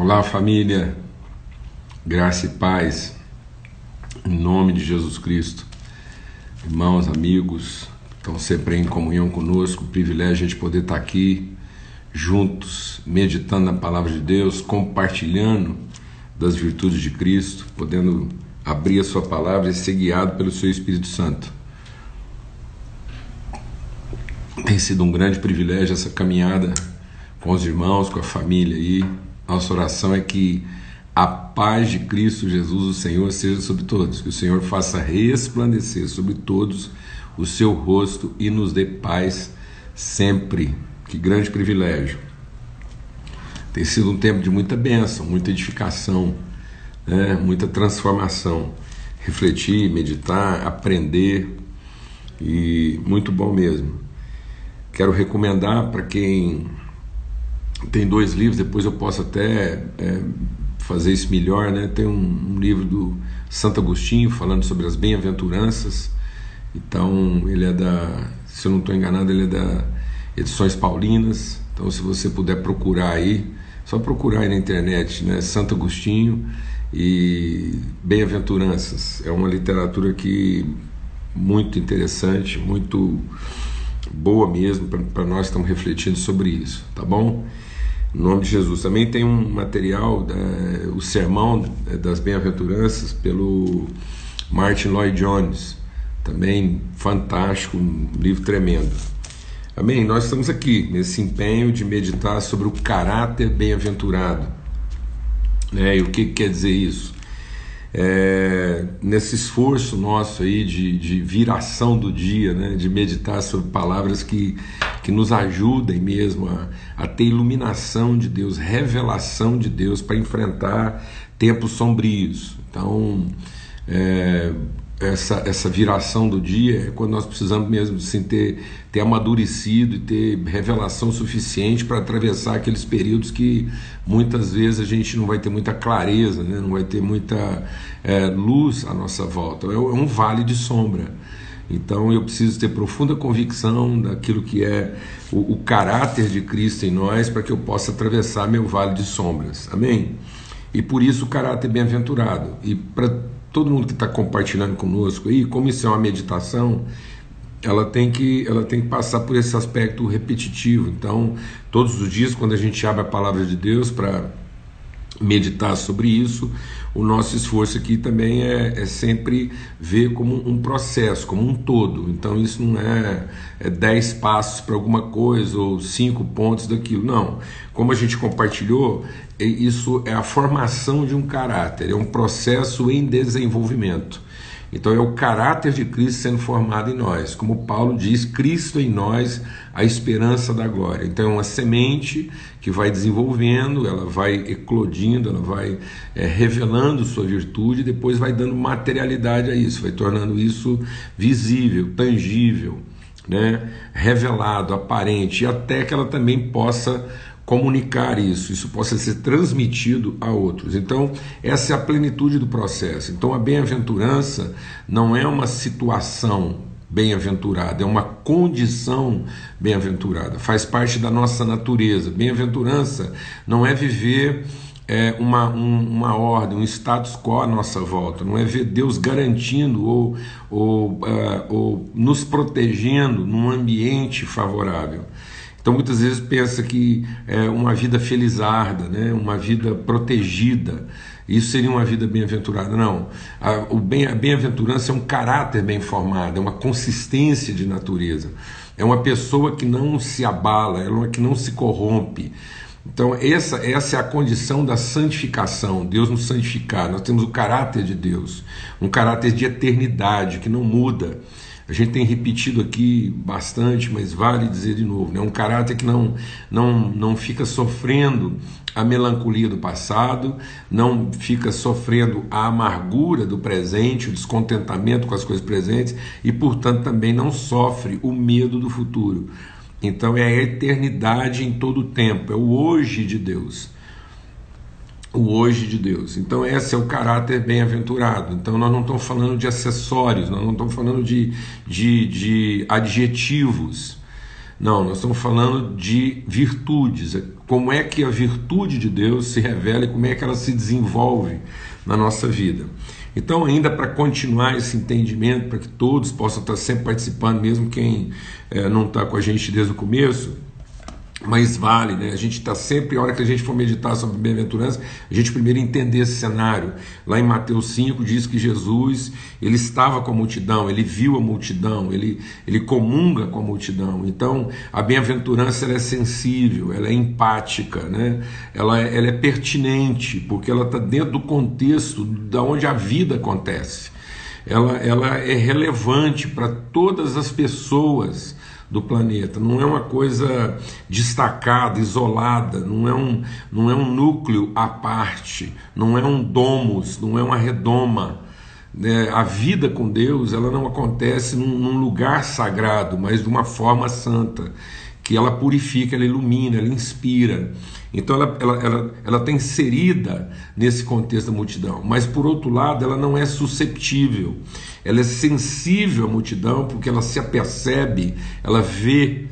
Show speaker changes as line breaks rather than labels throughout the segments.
Olá, família, graça e paz, em nome de Jesus Cristo. Irmãos, amigos, estão sempre em comunhão conosco, privilégio a gente poder estar aqui juntos, meditando na palavra de Deus, compartilhando das virtudes de Cristo, podendo abrir a Sua palavra e ser guiado pelo Seu Espírito Santo. Tem sido um grande privilégio essa caminhada com os irmãos, com a família aí nossa oração é que a paz de Cristo Jesus, o Senhor, seja sobre todos, que o Senhor faça resplandecer sobre todos o seu rosto e nos dê paz sempre. Que grande privilégio. Tem sido um tempo de muita bênção, muita edificação, né? muita transformação. Refletir, meditar, aprender e muito bom mesmo. Quero recomendar para quem tem dois livros, depois eu posso até é, fazer isso melhor, né? Tem um, um, livro do Santo Agostinho falando sobre as bem-aventuranças. Então, ele é da, se eu não estou enganado, ele é da Edições Paulinas. Então, se você puder procurar aí, só procurar aí na internet, né? Santo Agostinho e Bem-aventuranças. É uma literatura que muito interessante, muito boa mesmo para nós estamos refletindo sobre isso, tá bom? Em nome de Jesus. Também tem um material, é, o Sermão das Bem-aventuranças, pelo Martin Lloyd Jones. Também fantástico, um livro tremendo. Amém? Nós estamos aqui nesse empenho de meditar sobre o caráter bem-aventurado. Né? E o que, que quer dizer isso? É, nesse esforço nosso aí de, de viração do dia, né, de meditar sobre palavras que, que nos ajudem mesmo a, a ter iluminação de Deus, revelação de Deus para enfrentar tempos sombrios. Então, é, essa, essa viração do dia é quando nós precisamos mesmo assim, ter, ter amadurecido e ter revelação suficiente para atravessar aqueles períodos que muitas vezes a gente não vai ter muita clareza, né? não vai ter muita é, luz à nossa volta. É, é um vale de sombra. Então eu preciso ter profunda convicção daquilo que é o, o caráter de Cristo em nós para que eu possa atravessar meu vale de sombras. Amém? E por isso o caráter bem-aventurado. E para todo mundo que está compartilhando conosco aí, como isso é uma meditação, ela tem que ela tem que passar por esse aspecto repetitivo. Então, todos os dias quando a gente abre a palavra de Deus para meditar sobre isso, o nosso esforço aqui também é, é, sempre ver como um processo, como um todo. Então isso não é, é dez passos para alguma coisa ou cinco pontos daquilo. Não. Como a gente compartilhou, é, isso é a formação de um caráter, é um processo em desenvolvimento. Então é o caráter de Cristo sendo formado em nós. Como Paulo diz, Cristo em nós, a esperança da glória. Então é uma semente que vai desenvolvendo, ela vai eclodindo, ela vai é, revelando sua virtude e depois vai dando materialidade a isso, vai tornando isso visível, tangível, né? revelado, aparente, e até que ela também possa comunicar isso, isso possa ser transmitido a outros. Então, essa é a plenitude do processo. Então, a bem-aventurança não é uma situação bem-aventurada, é uma condição bem-aventurada, faz parte da nossa natureza. Bem-aventurança não é viver é, uma, um, uma ordem, um status quo à nossa volta, não é ver Deus garantindo ou, ou, uh, ou nos protegendo num ambiente favorável. Então muitas vezes pensa que é uma vida felizarda, né? uma vida protegida, isso seria uma vida bem-aventurada. Não. A, o bem, a bem-aventurança é um caráter bem formado, é uma consistência de natureza. É uma pessoa que não se abala, é uma que não se corrompe. Então, essa, essa é a condição da santificação, Deus nos santificar. Nós temos o caráter de Deus, um caráter de eternidade que não muda. A gente tem repetido aqui bastante, mas vale dizer de novo, né? um caráter que não, não, não fica sofrendo a melancolia do passado, não fica sofrendo a amargura do presente, o descontentamento com as coisas presentes e, portanto, também não sofre o medo do futuro. Então é a eternidade em todo o tempo, é o hoje de Deus o hoje de Deus. Então, esse é o caráter bem-aventurado. Então, nós não estamos falando de acessórios, nós não estamos falando de, de, de adjetivos. Não, nós estamos falando de virtudes. como é que a virtude de Deus se revela e como é que ela se desenvolve na nossa vida. Então, ainda para continuar esse entendimento, para que todos possam estar sempre participando, mesmo quem é, não está com a gente desde o começo, mas vale, né? A gente está sempre, a hora que a gente for meditar sobre bem-aventurança, a gente primeiro entender esse cenário. Lá em Mateus 5 diz que Jesus, ele estava com a multidão, ele viu a multidão, ele, ele comunga com a multidão. Então, a bem-aventurança é sensível, ela é empática, né? ela, é, ela é pertinente, porque ela está dentro do contexto da onde a vida acontece. Ela, ela é relevante para todas as pessoas do planeta. Não é uma coisa destacada, isolada, não é um, não é um núcleo à parte, não é um domus, não é uma redoma. É, a vida com Deus ela não acontece num, num lugar sagrado, mas de uma forma santa, que ela purifica, ela ilumina, ela inspira. Então ela, ela, ela, ela está inserida nesse contexto da multidão, mas por outro lado ela não é susceptível, ela é sensível à multidão porque ela se apercebe, ela vê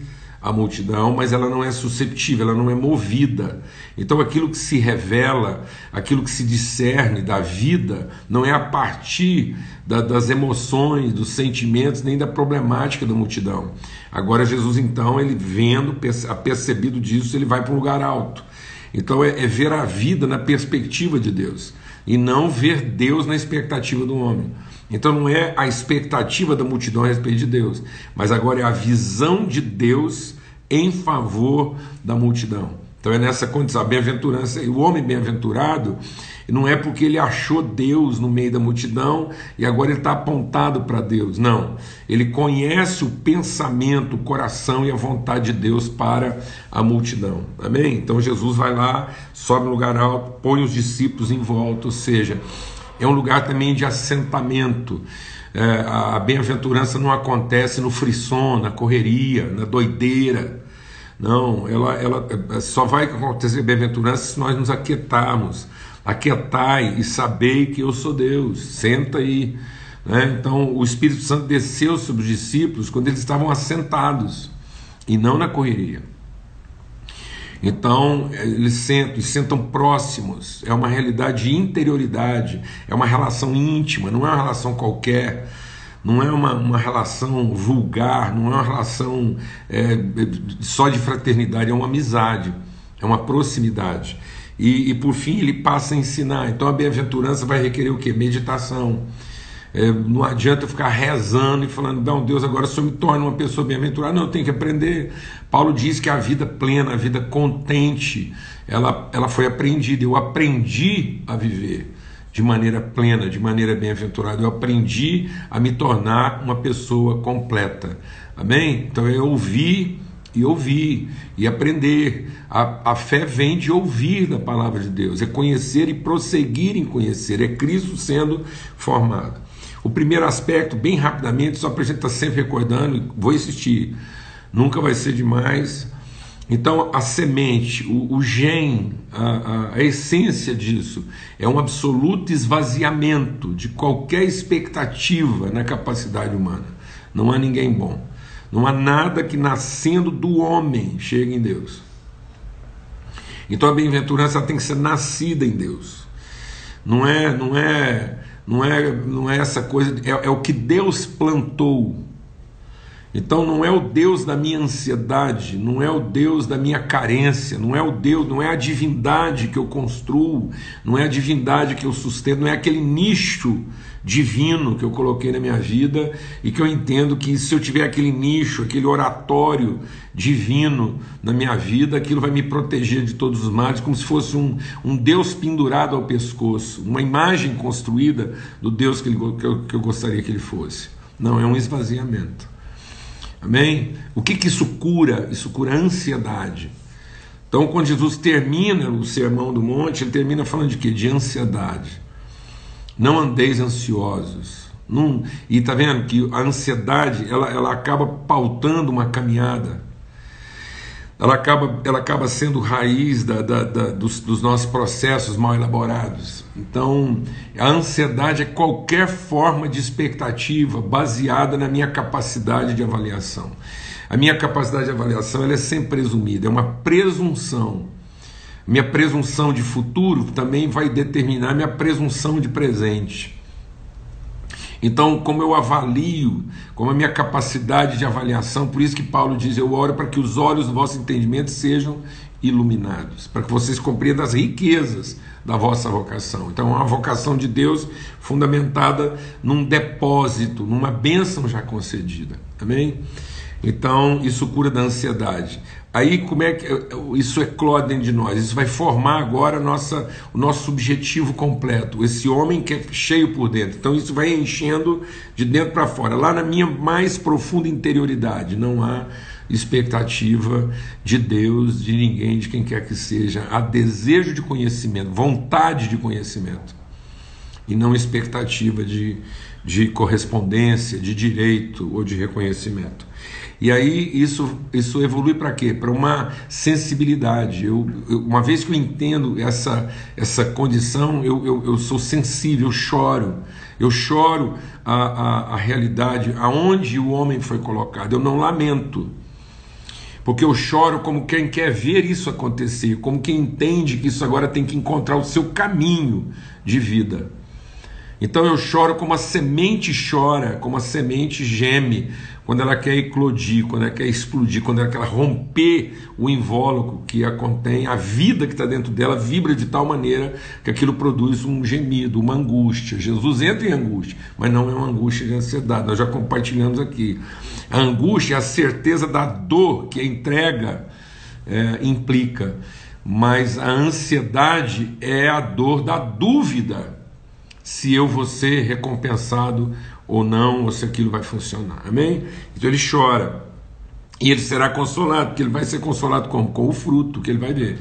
a multidão, mas ela não é susceptível, ela não é movida. Então aquilo que se revela, aquilo que se discerne da vida, não é a partir da, das emoções, dos sentimentos, nem da problemática da multidão. Agora Jesus então, ele vendo, apercebido disso, ele vai para um lugar alto. Então é, é ver a vida na perspectiva de Deus e não ver Deus na expectativa do homem. Então não é a expectativa da multidão a respeito de Deus, mas agora é a visão de Deus em favor da multidão. Então é nessa condição, a bem-aventurança, o homem bem-aventurado, não é porque ele achou Deus no meio da multidão e agora ele está apontado para Deus. Não. Ele conhece o pensamento, o coração e a vontade de Deus para a multidão. Amém? Então Jesus vai lá, sobe no lugar alto, põe os discípulos em volta, ou seja, é um lugar também de assentamento. É, a bem-aventurança não acontece no frisson, na correria, na doideira não, ela, ela só vai acontecer bem-aventurança se nós nos aquietarmos. Aquietai e sabei que eu sou Deus. Senta aí. Né? Então, o Espírito Santo desceu sobre os discípulos quando eles estavam assentados e não na correria. Então, eles sentam, sentam próximos, é uma realidade de interioridade, é uma relação íntima, não é uma relação qualquer não é uma, uma relação vulgar, não é uma relação é, só de fraternidade, é uma amizade, é uma proximidade. E, e por fim ele passa a ensinar. Então a bem-aventurança vai requerer o que? Meditação. É, não adianta ficar rezando e falando, não, Deus, agora só me torna uma pessoa bem-aventurada. Não, eu tenho que aprender. Paulo diz que a vida plena, a vida contente, ela, ela foi aprendida. Eu aprendi a viver de maneira plena, de maneira bem-aventurada. Eu aprendi a me tornar uma pessoa completa. Amém? Então eu ouvi e ouvir e aprender. A, a fé vem de ouvir da palavra de Deus, é conhecer e prosseguir em conhecer, é Cristo sendo formado. O primeiro aspecto, bem rapidamente, só para a gente estar tá sempre recordando, vou insistir, nunca vai ser demais então, a semente, o, o gen, a, a, essência disso é um absoluto esvaziamento de qualquer expectativa na capacidade humana. Não há ninguém bom. Não há nada que nascendo do homem chegue em Deus. Então a bem-aventurança tem que ser nascida em Deus. Não é, não é, não é, não é essa coisa. É, é o que Deus plantou então não é o Deus da minha ansiedade, não é o Deus da minha carência, não é o Deus, não é a divindade que eu construo, não é a divindade que eu sustento, não é aquele nicho divino que eu coloquei na minha vida e que eu entendo que se eu tiver aquele nicho, aquele oratório divino na minha vida, aquilo vai me proteger de todos os males, como se fosse um, um Deus pendurado ao pescoço, uma imagem construída do Deus que, ele, que, eu, que eu gostaria que ele fosse. Não, é um esvaziamento. Amém? O que, que isso cura? Isso cura a ansiedade. Então, quando Jesus termina o sermão do monte, ele termina falando de quê? De ansiedade. Não andeis ansiosos. Não, e está vendo que a ansiedade ela, ela acaba pautando uma caminhada ela acaba, ela acaba sendo raiz da, da, da, dos, dos, nossos processos mal elaborados. Então, a ansiedade é qualquer forma de expectativa baseada na minha capacidade de avaliação. A minha capacidade de avaliação ela é sempre presumida, é uma presunção Minha presunção de futuro também vai determinar minha presunção de presente. Então, como eu avalio, como a minha capacidade de avaliação, por isso que Paulo diz: Eu oro para que os olhos do vosso entendimento sejam iluminados, para que vocês compreendam as riquezas da vossa vocação. Então, é uma vocação de Deus fundamentada num depósito, numa bênção já concedida. Amém? Então, isso cura da ansiedade. Aí, como é que isso eclode dentro de nós? Isso vai formar agora nossa, o nosso objetivo completo. Esse homem que é cheio por dentro. Então, isso vai enchendo de dentro para fora. Lá na minha mais profunda interioridade, não há expectativa de Deus, de ninguém, de quem quer que seja. Há desejo de conhecimento, vontade de conhecimento. E não expectativa de, de correspondência, de direito ou de reconhecimento. E aí isso, isso evolui para quê? Para uma sensibilidade. Eu, eu, uma vez que eu entendo essa, essa condição, eu, eu, eu sou sensível, eu choro. Eu choro a, a, a realidade, aonde o homem foi colocado. Eu não lamento. Porque eu choro como quem quer ver isso acontecer, como quem entende que isso agora tem que encontrar o seu caminho de vida. Então eu choro como a semente chora, como a semente geme, quando ela quer eclodir, quando ela quer explodir, quando ela quer romper o invólucro que a contém, a vida que está dentro dela vibra de tal maneira que aquilo produz um gemido, uma angústia. Jesus entra em angústia, mas não é uma angústia de ansiedade, nós já compartilhamos aqui. A angústia é a certeza da dor que a entrega é, implica, mas a ansiedade é a dor da dúvida se eu vou ser recompensado ou não, ou se aquilo vai funcionar. Amém? Então ele chora. E ele será consolado, porque ele vai ser consolado como? Com o fruto que ele vai ver.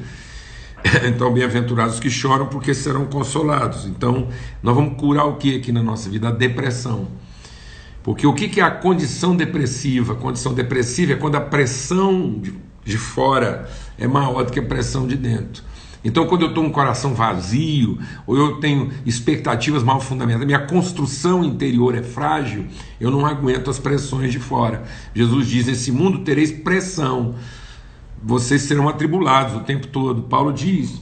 Então, bem-aventurados que choram, porque serão consolados. Então, nós vamos curar o que aqui na nossa vida? A depressão. Porque o que é a condição depressiva? A condição depressiva é quando a pressão de fora é maior do que a pressão de dentro. Então, quando eu estou com um coração vazio, ou eu tenho expectativas mal fundamentadas, minha construção interior é frágil, eu não aguento as pressões de fora. Jesus diz: Nesse mundo tereis pressão, vocês serão atribulados o tempo todo. Paulo diz: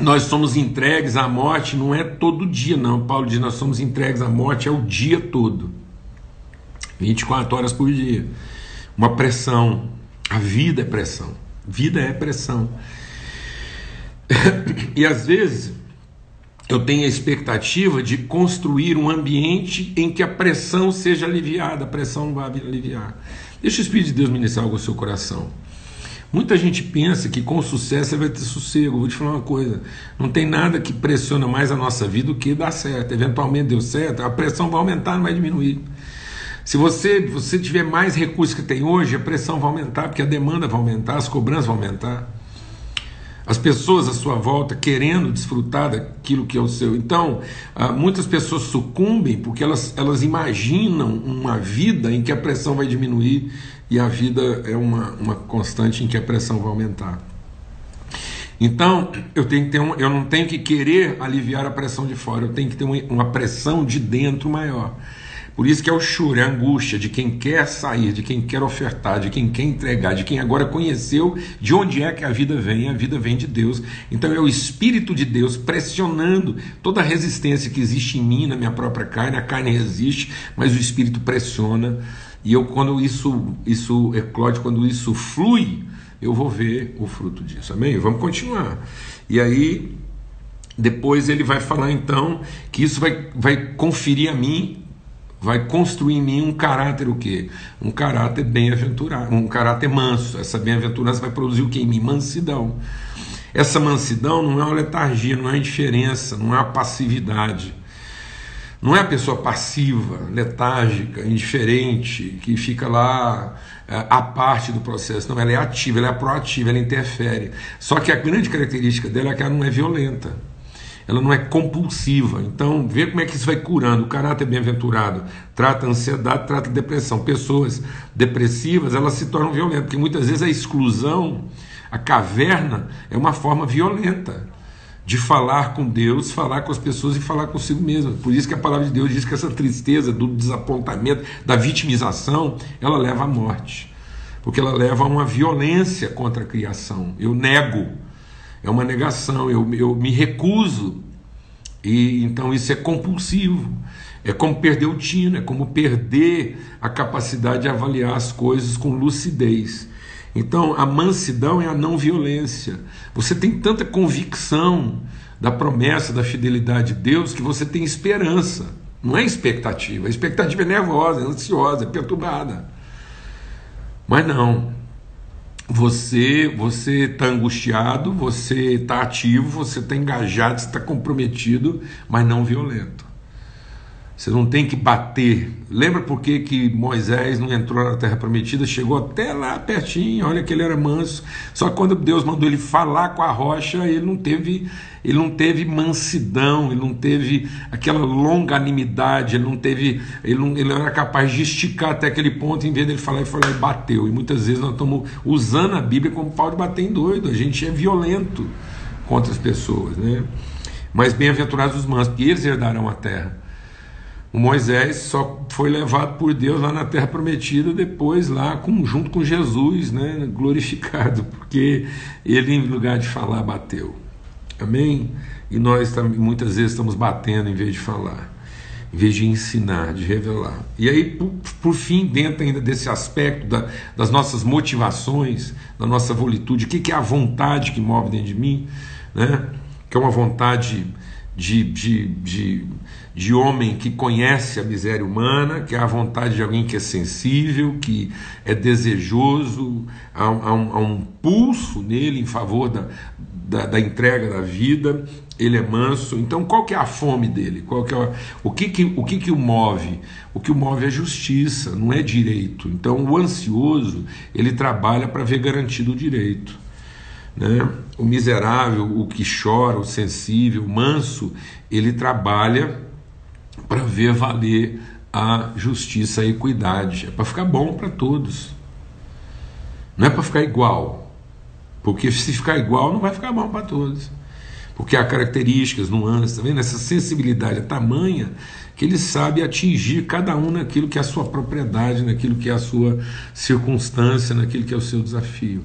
Nós somos entregues à morte, não é todo dia, não. Paulo diz: Nós somos entregues à morte, é o dia todo 24 horas por dia. Uma pressão, a vida é pressão. Vida é pressão. E às vezes eu tenho a expectativa de construir um ambiente em que a pressão seja aliviada, a pressão não vai aliviar. Deixa o Espírito de Deus ministrar algo ao seu coração. Muita gente pensa que com sucesso você vai ter sossego. Vou te falar uma coisa: não tem nada que pressiona mais a nossa vida do que dar certo. Eventualmente deu certo, a pressão vai aumentar, não vai diminuir. Se você, você tiver mais recursos que tem hoje, a pressão vai aumentar, porque a demanda vai aumentar, as cobranças vão aumentar. As pessoas à sua volta querendo desfrutar daquilo que é o seu. Então, ah, muitas pessoas sucumbem porque elas, elas imaginam uma vida em que a pressão vai diminuir e a vida é uma, uma constante em que a pressão vai aumentar. Então, eu, tenho que ter um, eu não tenho que querer aliviar a pressão de fora, eu tenho que ter uma, uma pressão de dentro maior. Por isso que é o choro, é a angústia de quem quer sair, de quem quer ofertar, de quem quer entregar, de quem agora conheceu de onde é que a vida vem, a vida vem de Deus. Então é o Espírito de Deus pressionando toda a resistência que existe em mim, na minha própria carne, a carne resiste, mas o Espírito pressiona. E eu, quando isso, isso eclode, quando isso flui, eu vou ver o fruto disso. Amém? Vamos continuar. E aí, depois ele vai falar então que isso vai, vai conferir a mim vai construir em mim um caráter o quê? Um caráter bem-aventurado, um caráter manso. Essa bem-aventurança vai produzir o quê em mim? Mansidão. Essa mansidão não é uma letargia, não é indiferença, não é uma passividade. Não é a pessoa passiva, letárgica, indiferente, que fica lá é, à parte do processo. Não, ela é ativa, ela é proativa, ela interfere. Só que a grande característica dela é que ela não é violenta ela não é compulsiva. Então, vê como é que isso vai curando. O caráter bem-aventurado trata ansiedade, trata depressão. Pessoas depressivas, elas se tornam violentas, porque muitas vezes a exclusão, a caverna, é uma forma violenta de falar com Deus, falar com as pessoas e falar consigo mesmo. Por isso que a palavra de Deus diz que essa tristeza do desapontamento, da vitimização, ela leva à morte. porque ela leva a uma violência contra a criação. Eu nego, é uma negação, eu, eu me recuso, e então isso é compulsivo. É como perder o tino, é como perder a capacidade de avaliar as coisas com lucidez. Então, a mansidão é a não violência. Você tem tanta convicção da promessa, da fidelidade de Deus, que você tem esperança. Não é expectativa. A expectativa é nervosa, é ansiosa, é perturbada. Mas não. Você você está angustiado, você está ativo, você está engajado, está comprometido, mas não violento. Você não tem que bater. Lembra por que, que Moisés não entrou na terra prometida? Chegou até lá pertinho, olha que ele era manso. Só que quando Deus mandou ele falar com a rocha, ele não teve, ele não teve mansidão, ele não teve aquela longanimidade, ele não teve, ele não, ele não era capaz de esticar até aquele ponto, em vez dele falar, ele falou e bateu. E muitas vezes nós estamos usando a Bíblia como pau de bater em doido. A gente é violento contra as pessoas, né? Mas bem-aventurados os mansos, porque eles herdarão a terra. O Moisés só foi levado por Deus lá na Terra Prometida depois lá com, junto com Jesus, né, glorificado, porque ele em lugar de falar bateu. Amém? E nós muitas vezes estamos batendo em vez de falar, em vez de ensinar, de revelar. E aí, por, por fim, dentro ainda desse aspecto da, das nossas motivações, da nossa volitude, o que, que é a vontade que move dentro de mim, né? que é uma vontade de, de, de, de homem que conhece a miséria humana, que é a vontade de alguém que é sensível, que é desejoso, há, há, um, há um, pulso nele em favor da, da, da, entrega da vida, ele é manso. Então, qual que é a fome dele? Qual que é o que, que, o que, que o move? O que o move é justiça, não é direito. Então, o ansioso, ele trabalha para ver garantido o direito. Né? O miserável, o que chora, o sensível, o manso, ele trabalha para ver valer a justiça e a equidade. É para ficar bom para todos. Não é para ficar igual. Porque se ficar igual, não vai ficar bom para todos. Porque há características, nuances, tá vendo? Essa sensibilidade é tamanha que ele sabe atingir cada um naquilo que é a sua propriedade, naquilo que é a sua circunstância, naquilo que é o seu desafio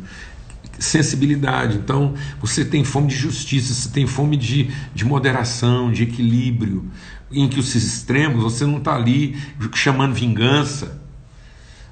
sensibilidade. Então, você tem fome de justiça, você tem fome de, de moderação, de equilíbrio, em que os extremos, você não está ali chamando vingança.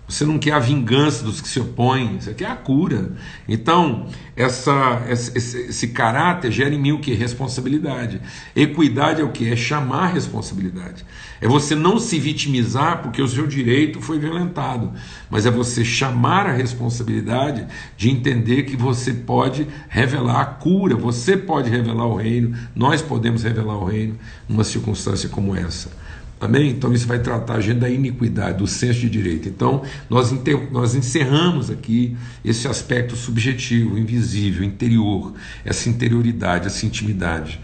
Você não quer a vingança dos que se opõem, você quer a cura. Então, essa, esse, esse, caráter gera em mim o que? Responsabilidade. Equidade é o que? É chamar responsabilidade. É você não se vitimizar porque o seu direito foi violentado, mas é você chamar a responsabilidade de entender que você pode revelar a cura, você pode revelar o reino, nós podemos revelar o reino numa circunstância como essa. Amém? Então isso vai tratar a gente da iniquidade, do senso de direito. Então nós, nós encerramos aqui esse aspecto subjetivo, invisível, interior, essa interioridade, essa intimidade.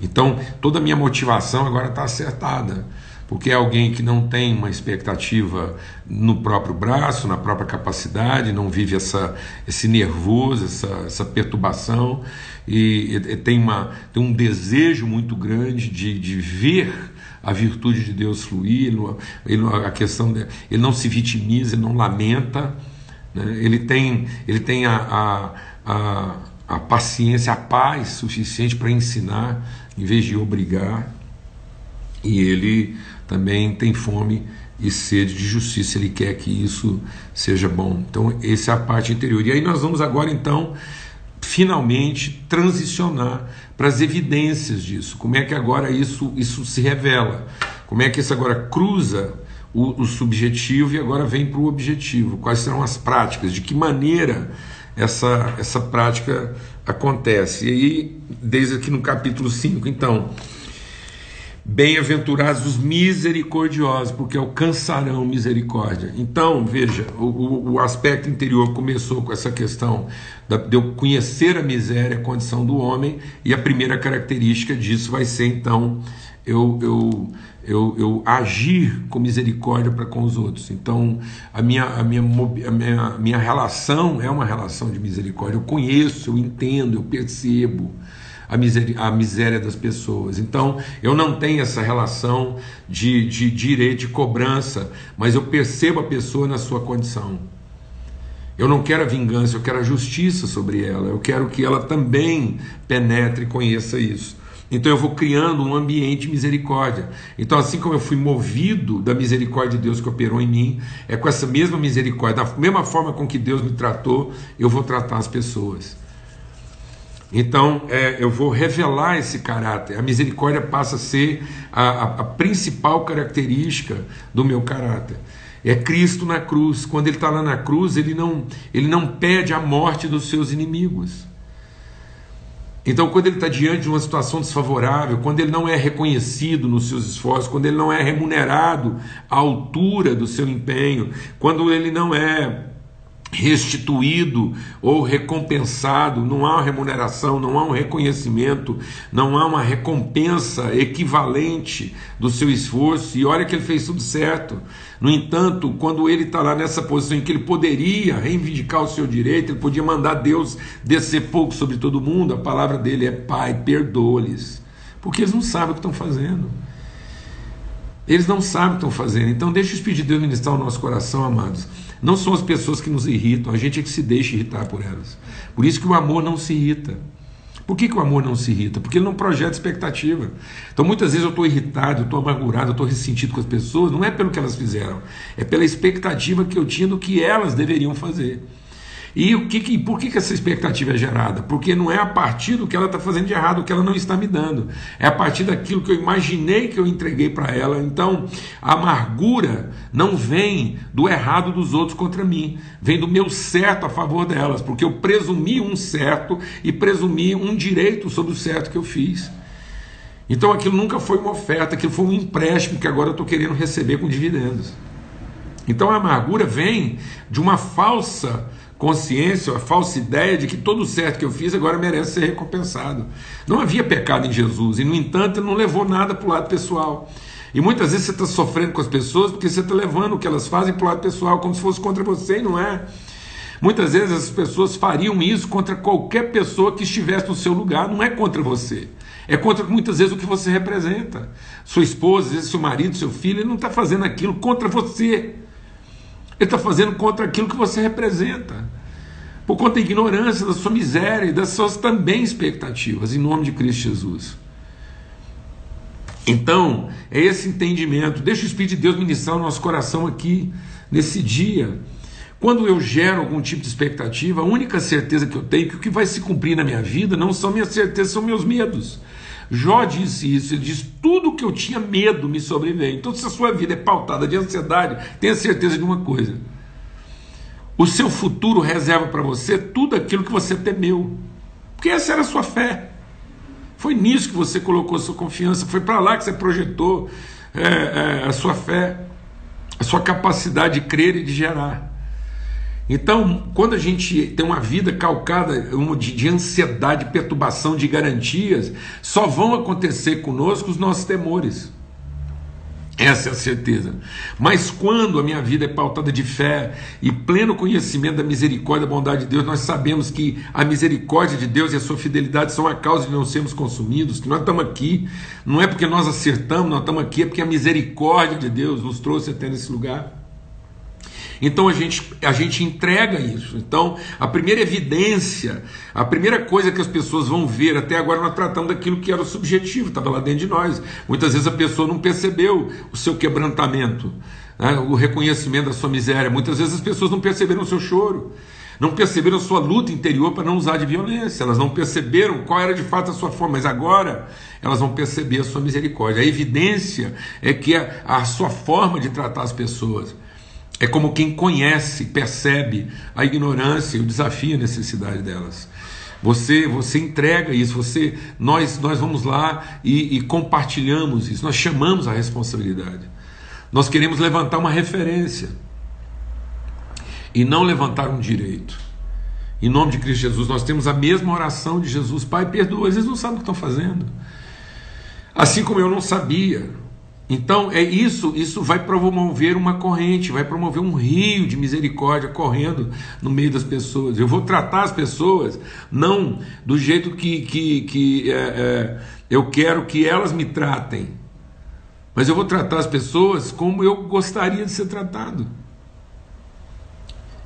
Então toda a minha motivação agora está acertada, porque é alguém que não tem uma expectativa no próprio braço, na própria capacidade, não vive essa, esse nervoso, essa, essa perturbação, e, e tem, uma, tem um desejo muito grande de, de ver a virtude de Deus fluir, ele, ele, a questão de, ele não se vitimiza, ele não lamenta, né? ele tem, ele tem a, a, a, a paciência, a paz suficiente para ensinar em vez de obrigar, e ele também tem fome e sede de justiça, ele quer que isso seja bom. Então, essa é a parte interior. E aí nós vamos agora então finalmente transicionar para as evidências disso. Como é que agora isso, isso se revela? Como é que isso agora cruza o, o subjetivo e agora vem para o objetivo? Quais serão as práticas? De que maneira essa, essa prática acontece? E aí, desde aqui no capítulo 5, então. Bem-aventurados os misericordiosos, porque alcançarão misericórdia. Então, veja, o, o, aspecto interior começou com essa questão de eu conhecer a miséria, a condição do homem, e a primeira característica disso vai ser, então, eu, eu, eu, eu agir com misericórdia para com os outros. Então, a minha, a, minha, a minha, minha relação é uma relação de misericórdia. Eu conheço, eu entendo, eu percebo a miséria, a miséria das pessoas. Então, eu não tenho essa relação de, de direito de cobrança, mas eu percebo a pessoa na sua condição. Eu não quero a vingança, eu quero a justiça sobre ela. Eu quero que ela também penetre e conheça isso. Então eu vou criando um ambiente de misericórdia. Então, assim como eu fui movido da misericórdia de Deus que operou em mim, é com essa mesma misericórdia, da mesma forma com que Deus me tratou, eu vou tratar as pessoas. Então, é, eu vou revelar esse caráter. A misericórdia passa a ser a, a, a principal característica do meu caráter. É Cristo na cruz. Quando ele está lá na cruz, ele não, ele não pede a morte dos seus inimigos. Então, quando ele está diante de uma situação desfavorável, quando ele não é reconhecido nos seus esforços, quando ele não é remunerado à altura do seu empenho, quando ele não é restituído ou recompensado, não há uma remuneração, não há um reconhecimento, não há uma recompensa equivalente do seu esforço, e olha que ele fez tudo certo. No entanto, quando ele está lá nessa posição em que ele poderia reivindicar o seu direito, ele podia mandar Deus descer pouco sobre todo mundo, a palavra dele é: Pai, perdoa-lhes, porque eles não sabem o que estão fazendo. Eles não sabem o que estão fazendo. Então, deixa o Espírito de Deus ministrar o nosso coração, amados. Não são as pessoas que nos irritam, a gente é que se deixa irritar por elas. Por isso que o amor não se irrita. Por que, que o amor não se irrita? Porque ele não projeta expectativa. Então muitas vezes eu estou irritado, eu estou amargurado, eu estou ressentido com as pessoas, não é pelo que elas fizeram, é pela expectativa que eu tinha do que elas deveriam fazer. E o que, por que, que essa expectativa é gerada? Porque não é a partir do que ela está fazendo de errado, o que ela não está me dando. É a partir daquilo que eu imaginei que eu entreguei para ela. Então, a amargura não vem do errado dos outros contra mim, vem do meu certo a favor delas, porque eu presumi um certo e presumi um direito sobre o certo que eu fiz. Então aquilo nunca foi uma oferta, aquilo foi um empréstimo que agora eu estou querendo receber com dividendos. Então a amargura vem de uma falsa consciência, a falsa ideia de que todo o certo que eu fiz agora merece ser recompensado. Não havia pecado em Jesus e, no entanto, não levou nada para o lado pessoal. E muitas vezes você está sofrendo com as pessoas porque você está levando o que elas fazem para o lado pessoal, como se fosse contra você e não é. Muitas vezes as pessoas fariam isso contra qualquer pessoa que estivesse no seu lugar, não é contra você. É contra muitas vezes o que você representa. Sua esposa, às vezes seu marido, seu filho, ele não está fazendo aquilo contra você. Ele está fazendo contra aquilo que você representa. Por conta da ignorância, da sua miséria e das suas também expectativas, em nome de Cristo Jesus. Então, é esse entendimento. Deixa o Espírito de Deus ministrar o nosso coração aqui, nesse dia. Quando eu gero algum tipo de expectativa, a única certeza que eu tenho é que o que vai se cumprir na minha vida não são minhas certezas, são meus medos. Jó disse isso, ele diz: tudo que eu tinha medo me sobreveio. Então, se a sua vida é pautada de ansiedade, tenha certeza de uma coisa: o seu futuro reserva para você tudo aquilo que você temeu, porque essa era a sua fé. Foi nisso que você colocou a sua confiança, foi para lá que você projetou é, é, a sua fé, a sua capacidade de crer e de gerar. Então, quando a gente tem uma vida calcada de, de ansiedade, perturbação de garantias, só vão acontecer conosco os nossos temores. Essa é a certeza. Mas quando a minha vida é pautada de fé e pleno conhecimento da misericórdia e da bondade de Deus, nós sabemos que a misericórdia de Deus e a sua fidelidade são a causa de não sermos consumidos, que nós estamos aqui, não é porque nós acertamos, nós estamos aqui, é porque a misericórdia de Deus nos trouxe até nesse lugar. Então a gente, a gente entrega isso. Então, a primeira evidência, a primeira coisa que as pessoas vão ver, até agora nós tratamos daquilo que era subjetivo, estava lá dentro de nós. Muitas vezes a pessoa não percebeu o seu quebrantamento, né, o reconhecimento da sua miséria. Muitas vezes as pessoas não perceberam o seu choro não perceberam a sua luta interior para não usar de violência, elas não perceberam qual era de fato a sua forma, mas agora elas vão perceber a sua misericórdia. A evidência é que a, a sua forma de tratar as pessoas é como quem conhece, percebe a ignorância e o desafio e a necessidade delas. Você, você entrega isso, você, nós, nós vamos lá e, e compartilhamos isso, nós chamamos a responsabilidade. Nós queremos levantar uma referência e não levantar um direito. Em nome de Cristo Jesus, nós temos a mesma oração de Jesus, Pai, perdoa, eles não sabem o que estão fazendo. Assim como eu não sabia, então é isso, isso vai promover uma corrente, vai promover um rio de misericórdia correndo no meio das pessoas. Eu vou tratar as pessoas não do jeito que, que, que é, é, eu quero que elas me tratem, mas eu vou tratar as pessoas como eu gostaria de ser tratado.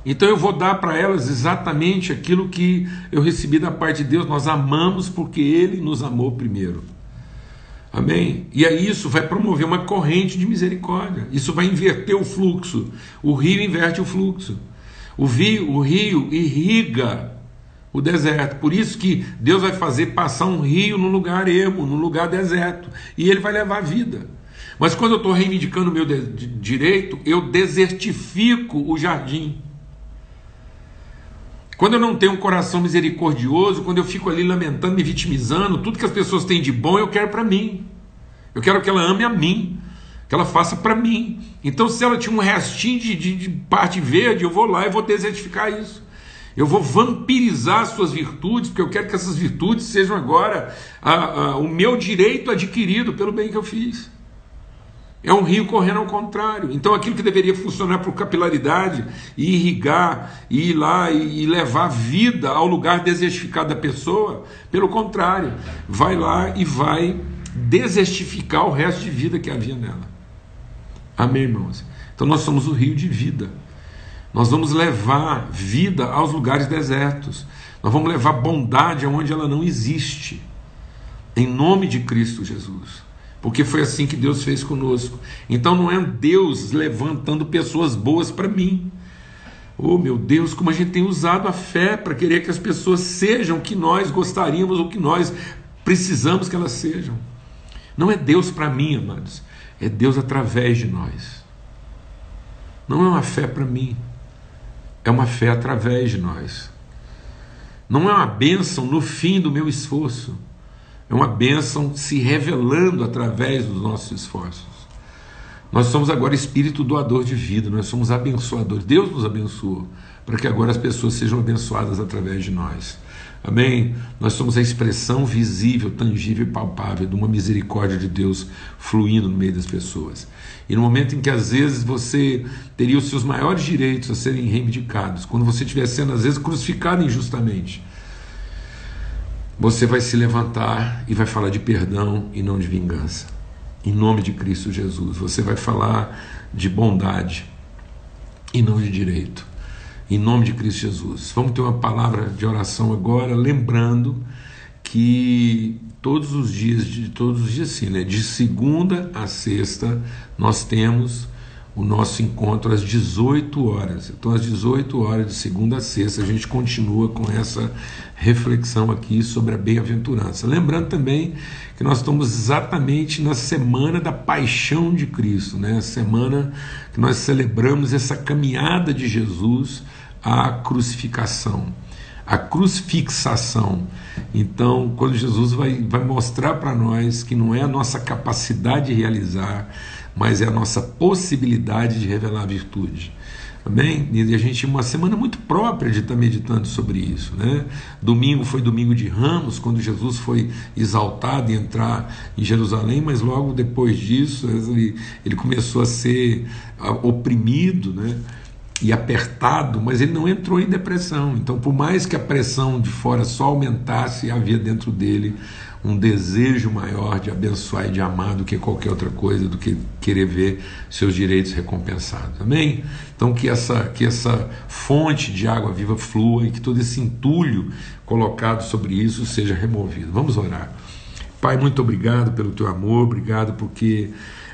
Então eu vou dar para elas exatamente aquilo que eu recebi da parte de Deus. Nós amamos porque Ele nos amou primeiro. Amém? E aí isso vai promover uma corrente de misericórdia. Isso vai inverter o fluxo. O rio inverte o fluxo. O rio, o rio irriga o deserto. Por isso que Deus vai fazer passar um rio no lugar ermo, no lugar deserto. E ele vai levar vida. Mas quando eu estou reivindicando o meu direito, eu desertifico o jardim. Quando eu não tenho um coração misericordioso, quando eu fico ali lamentando, me vitimizando, tudo que as pessoas têm de bom eu quero para mim. Eu quero que ela ame a mim, que ela faça para mim. Então, se ela tinha um restinho de, de, de, parte verde, eu vou lá e vou desertificar isso. Eu vou vampirizar suas virtudes, porque eu quero que essas virtudes sejam agora a, a, o meu direito adquirido pelo bem que eu fiz. É um rio correndo ao contrário. Então aquilo que deveria funcionar por capilaridade e irrigar, e ir lá e levar vida ao lugar desertificado da pessoa, pelo contrário, vai lá e vai desertificar o resto de vida que havia nela. Amém, irmãos? Então nós somos o rio de vida. Nós vamos levar vida aos lugares desertos. Nós vamos levar bondade aonde ela não existe. Em nome de Cristo Jesus porque foi assim que Deus fez conosco. Então não é Deus levantando pessoas boas para mim. Oh meu Deus, como a gente tem usado a fé para querer que as pessoas sejam o que nós gostaríamos ou que nós precisamos que elas sejam. Não é Deus para mim, amados, é Deus através de nós. Não é uma fé para mim, é uma fé através de nós. Não é uma bênção no fim do meu esforço, é uma bênção se revelando através dos nossos esforços. Nós somos agora espírito doador de vida, nós somos abençoadores. Deus nos abençoou para que agora as pessoas sejam abençoadas através de nós. Amém? Nós somos a expressão visível, tangível e palpável de uma misericórdia de Deus fluindo no meio das pessoas. E no momento em que às vezes você teria os seus maiores direitos a serem reivindicados, quando você estiver sendo às vezes crucificado injustamente, você vai se levantar e vai falar de perdão e não de vingança. Em nome de Cristo Jesus. Você vai falar de bondade e não de direito. Em nome de Cristo Jesus. Vamos ter uma palavra de oração agora, lembrando que todos os dias, de todos os dias sim, né? De segunda a sexta, nós temos o nosso encontro às 18 horas. Então, às 18 horas, de segunda a sexta, a gente continua com essa reflexão aqui sobre a bem-aventurança. Lembrando também que nós estamos exatamente na semana da paixão de Cristo, né? a semana que nós celebramos essa caminhada de Jesus à crucificação. A crucifixação. Então, quando Jesus vai, vai mostrar para nós que não é a nossa capacidade de realizar, mas é a nossa possibilidade de revelar virtude. Amém? E a gente uma semana muito própria de estar meditando sobre isso, né? Domingo foi domingo de Ramos, quando Jesus foi exaltado e entrar em Jerusalém, mas logo depois disso ele, ele começou a ser oprimido, né? E apertado, mas ele não entrou em depressão. Então, por mais que a pressão de fora só aumentasse, havia dentro dele um desejo maior de abençoar e de amar do que qualquer outra coisa, do que querer ver seus direitos recompensados. Amém? Então que essa, que essa fonte de água viva flua e que todo esse entulho colocado sobre isso seja removido. Vamos orar. Pai, muito obrigado pelo teu amor, obrigado porque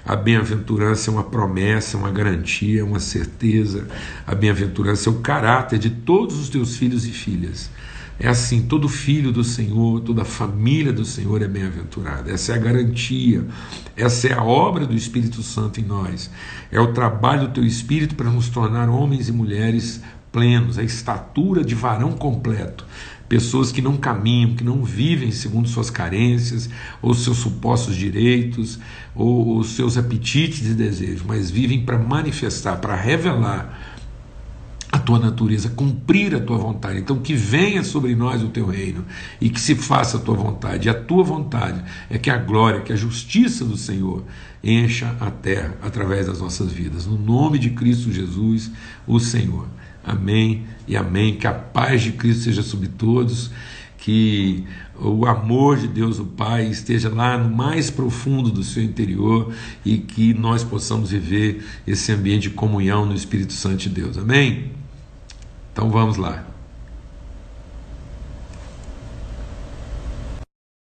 a bem-aventurança é uma promessa, uma garantia, uma certeza. A bem-aventurança é o caráter de todos os teus filhos e filhas. É assim: todo filho do Senhor, toda família do Senhor é bem-aventurada. Essa é a garantia, essa é a obra do Espírito Santo em nós. É o trabalho do teu Espírito para nos tornar homens e mulheres plenos, a estatura de varão completo. Pessoas que não caminham, que não vivem segundo suas carências, ou seus supostos direitos, ou os seus apetites e desejos, mas vivem para manifestar, para revelar a tua natureza, cumprir a tua vontade. Então, que venha sobre nós o teu reino e que se faça a tua vontade. E a tua vontade é que a glória, que a justiça do Senhor encha a terra através das nossas vidas. No nome de Cristo Jesus, o Senhor. Amém e amém. Que a paz de Cristo seja sobre todos. Que o amor de Deus, o Pai, esteja lá no mais profundo do seu interior e que nós possamos viver esse ambiente de comunhão no Espírito Santo de Deus. Amém? Então vamos lá.